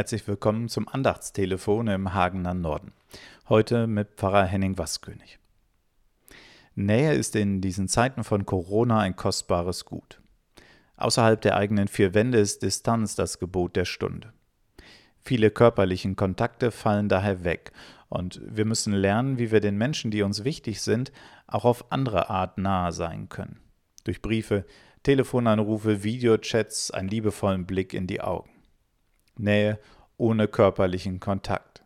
Herzlich willkommen zum Andachtstelefon im Hagener Norden. Heute mit Pfarrer Henning Waskönig. Nähe ist in diesen Zeiten von Corona ein kostbares Gut. Außerhalb der eigenen vier Wände ist Distanz das Gebot der Stunde. Viele körperlichen Kontakte fallen daher weg und wir müssen lernen, wie wir den Menschen, die uns wichtig sind, auch auf andere Art nahe sein können. Durch Briefe, Telefonanrufe, Videochats, einen liebevollen Blick in die Augen. Nähe ohne körperlichen Kontakt.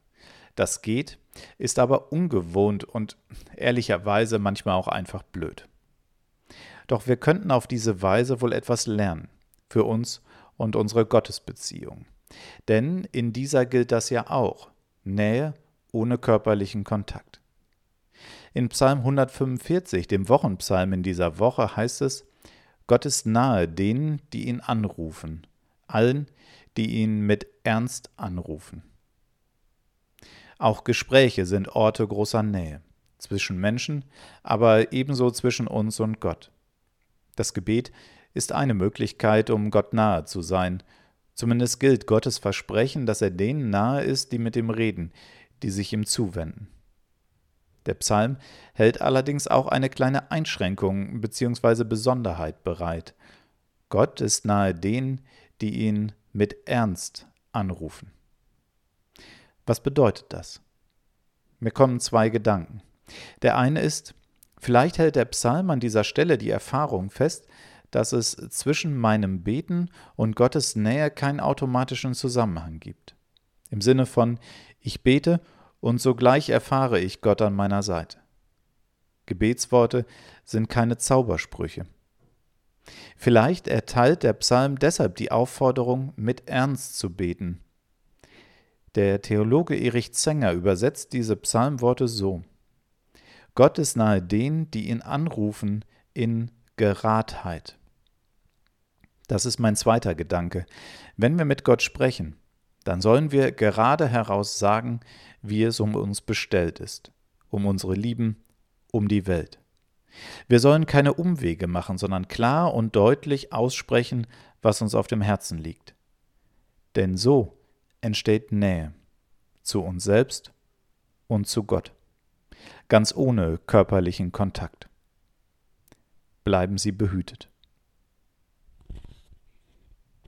Das geht, ist aber ungewohnt und ehrlicherweise manchmal auch einfach blöd. Doch wir könnten auf diese Weise wohl etwas lernen, für uns und unsere Gottesbeziehung. Denn in dieser gilt das ja auch, Nähe ohne körperlichen Kontakt. In Psalm 145, dem Wochenpsalm in dieser Woche, heißt es, Gott ist nahe denen, die ihn anrufen, allen, die ihn mit Ernst anrufen. Auch Gespräche sind Orte großer Nähe, zwischen Menschen, aber ebenso zwischen uns und Gott. Das Gebet ist eine Möglichkeit, um Gott nahe zu sein. Zumindest gilt Gottes Versprechen, dass er denen nahe ist, die mit ihm reden, die sich ihm zuwenden. Der Psalm hält allerdings auch eine kleine Einschränkung bzw. Besonderheit bereit. Gott ist nahe denen, die ihn mit Ernst anrufen. Was bedeutet das? Mir kommen zwei Gedanken. Der eine ist, vielleicht hält der Psalm an dieser Stelle die Erfahrung fest, dass es zwischen meinem Beten und Gottes Nähe keinen automatischen Zusammenhang gibt. Im Sinne von, ich bete und sogleich erfahre ich Gott an meiner Seite. Gebetsworte sind keine Zaubersprüche. Vielleicht erteilt der Psalm deshalb die Aufforderung, mit Ernst zu beten. Der Theologe Erich Zenger übersetzt diese Psalmworte so: Gott ist nahe denen, die ihn anrufen, in Geradheit. Das ist mein zweiter Gedanke. Wenn wir mit Gott sprechen, dann sollen wir gerade heraus sagen, wie es um uns bestellt ist, um unsere Lieben, um die Welt. Wir sollen keine Umwege machen, sondern klar und deutlich aussprechen, was uns auf dem Herzen liegt. Denn so entsteht Nähe zu uns selbst und zu Gott, ganz ohne körperlichen Kontakt. Bleiben Sie behütet.